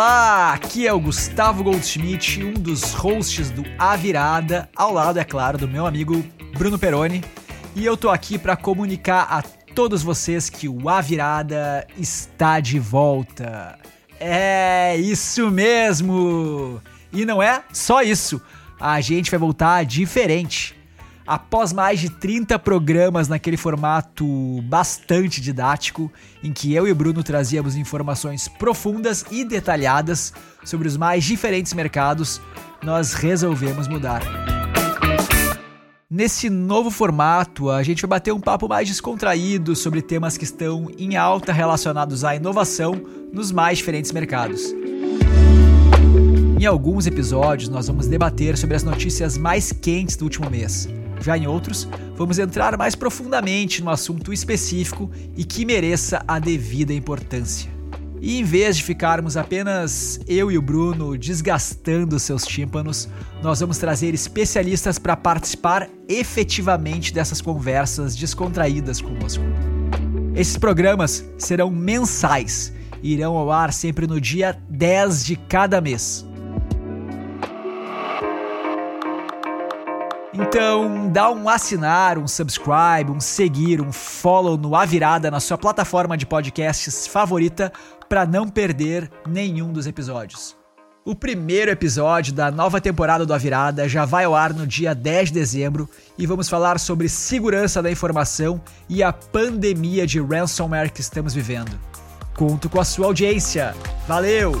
Aqui é o Gustavo Goldschmidt, um dos hosts do A Virada, ao lado, é claro, do meu amigo Bruno Peroni. E eu tô aqui para comunicar a todos vocês que o A Virada está de volta. É isso mesmo! E não é só isso, a gente vai voltar diferente. Após mais de 30 programas naquele formato bastante didático, em que eu e o Bruno trazíamos informações profundas e detalhadas sobre os mais diferentes mercados, nós resolvemos mudar. Nesse novo formato, a gente vai bater um papo mais descontraído sobre temas que estão em alta relacionados à inovação nos mais diferentes mercados. Em alguns episódios, nós vamos debater sobre as notícias mais quentes do último mês. Já em outros, vamos entrar mais profundamente no assunto específico e que mereça a devida importância. E em vez de ficarmos apenas eu e o Bruno desgastando seus tímpanos, nós vamos trazer especialistas para participar efetivamente dessas conversas descontraídas conosco. Esses programas serão mensais e irão ao ar sempre no dia 10 de cada mês. Então, dá um assinar, um subscribe, um seguir, um follow no A Virada na sua plataforma de podcasts favorita para não perder nenhum dos episódios. O primeiro episódio da nova temporada do A Virada já vai ao ar no dia 10 de dezembro e vamos falar sobre segurança da informação e a pandemia de ransomware que estamos vivendo. Conto com a sua audiência. Valeu!